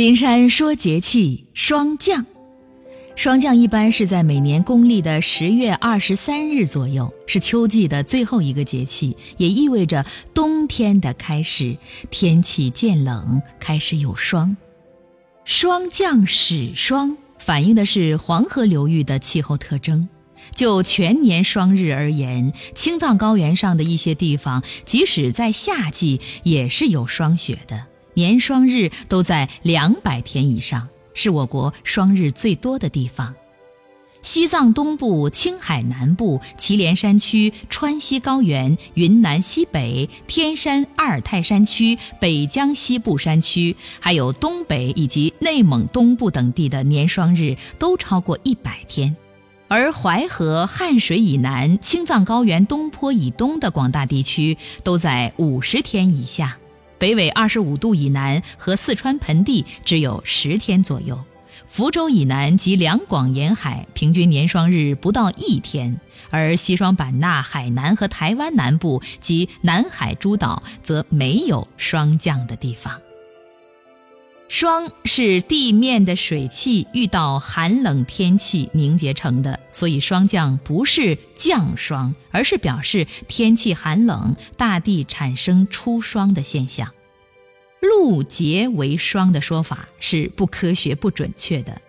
林山说节气，霜降。霜降一般是在每年公历的十月二十三日左右，是秋季的最后一个节气，也意味着冬天的开始，天气渐冷，开始有霜。霜降始霜，反映的是黄河流域的气候特征。就全年霜日而言，青藏高原上的一些地方，即使在夏季也是有霜雪的。年霜日都在两百天以上，是我国霜日最多的地方。西藏东部、青海南部、祁连山区、川西高原、云南西北、天山阿尔泰山区、北疆西部山区，还有东北以及内蒙东部等地的年霜日都超过一百天，而淮河、汉水以南、青藏高原东坡以东的广大地区都在五十天以下。北纬二十五度以南和四川盆地只有十天左右，福州以南及两广沿海平均年霜日不到一天，而西双版纳、海南和台湾南部及南海诸岛则没有霜降的地方。霜是地面的水汽遇到寒冷天气凝结成的，所以霜降不是降霜，而是表示天气寒冷，大地产生出霜的现象。露结为霜的说法是不科学、不准确的。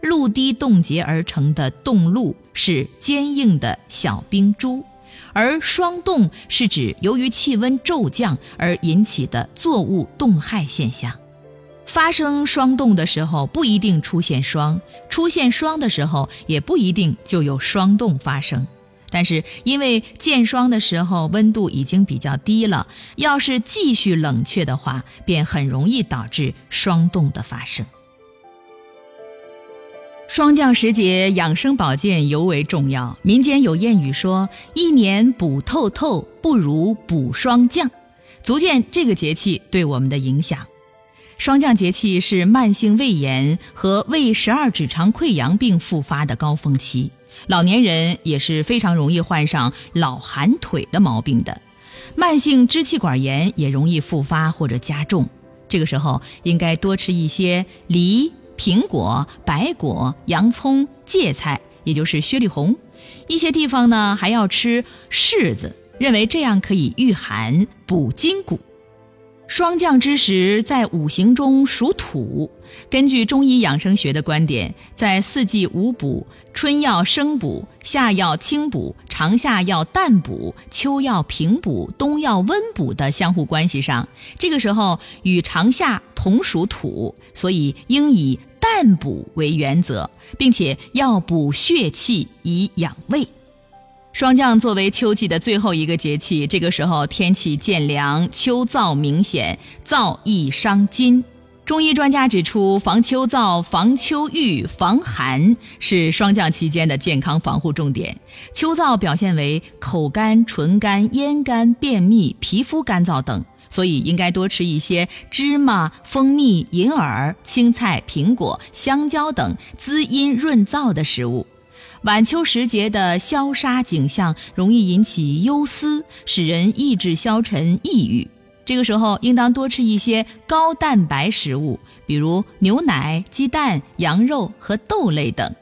露滴冻结而成的冻露是坚硬的小冰珠，而霜冻是指由于气温骤降而引起的作物冻害现象。发生霜冻的时候不一定出现霜，出现霜的时候也不一定就有霜冻发生。但是因为见霜的时候温度已经比较低了，要是继续冷却的话，便很容易导致霜冻的发生。霜降时节，养生保健尤为重要。民间有谚语说：“一年补透透，不如补霜降”，足见这个节气对我们的影响。霜降节气是慢性胃炎和胃十二指肠溃疡病复发的高峰期，老年人也是非常容易患上老寒腿的毛病的，慢性支气管炎也容易复发或者加重。这个时候应该多吃一些梨、苹果、白果、洋葱、芥菜，也就是薛里红。一些地方呢还要吃柿子，认为这样可以御寒、补筋骨。霜降之时，在五行中属土。根据中医养生学的观点，在四季五补，春要生补，夏要清补，长夏要淡补，秋要平补，冬要温补的相互关系上，这个时候与长夏同属土，所以应以淡补为原则，并且要补血气以养胃。霜降作为秋季的最后一个节气，这个时候天气渐凉，秋燥明显，燥易伤筋。中医专家指出，防秋燥、防秋郁、防寒是霜降期间的健康防护重点。秋燥表现为口干、唇干、咽干、便秘、皮肤干燥等，所以应该多吃一些芝麻、蜂蜜、银耳、青菜、苹果、香蕉等滋阴润燥的食物。晚秋时节的消杀景象容易引起忧思，使人意志消沉、抑郁。这个时候应当多吃一些高蛋白食物，比如牛奶、鸡蛋、羊肉和豆类等。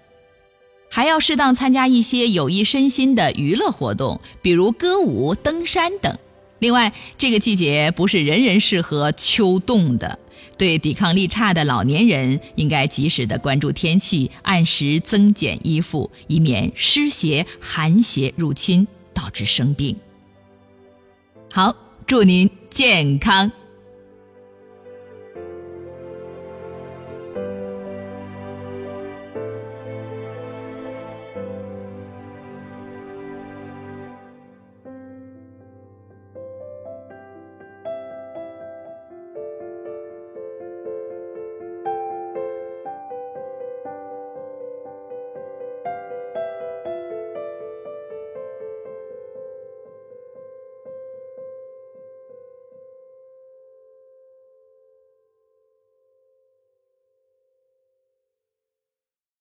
还要适当参加一些有益身心的娱乐活动，比如歌舞、登山等。另外，这个季节不是人人适合秋冻的。对抵抗力差的老年人，应该及时的关注天气，按时增减衣服，以免湿邪、寒邪入侵导致生病。好，祝您健康。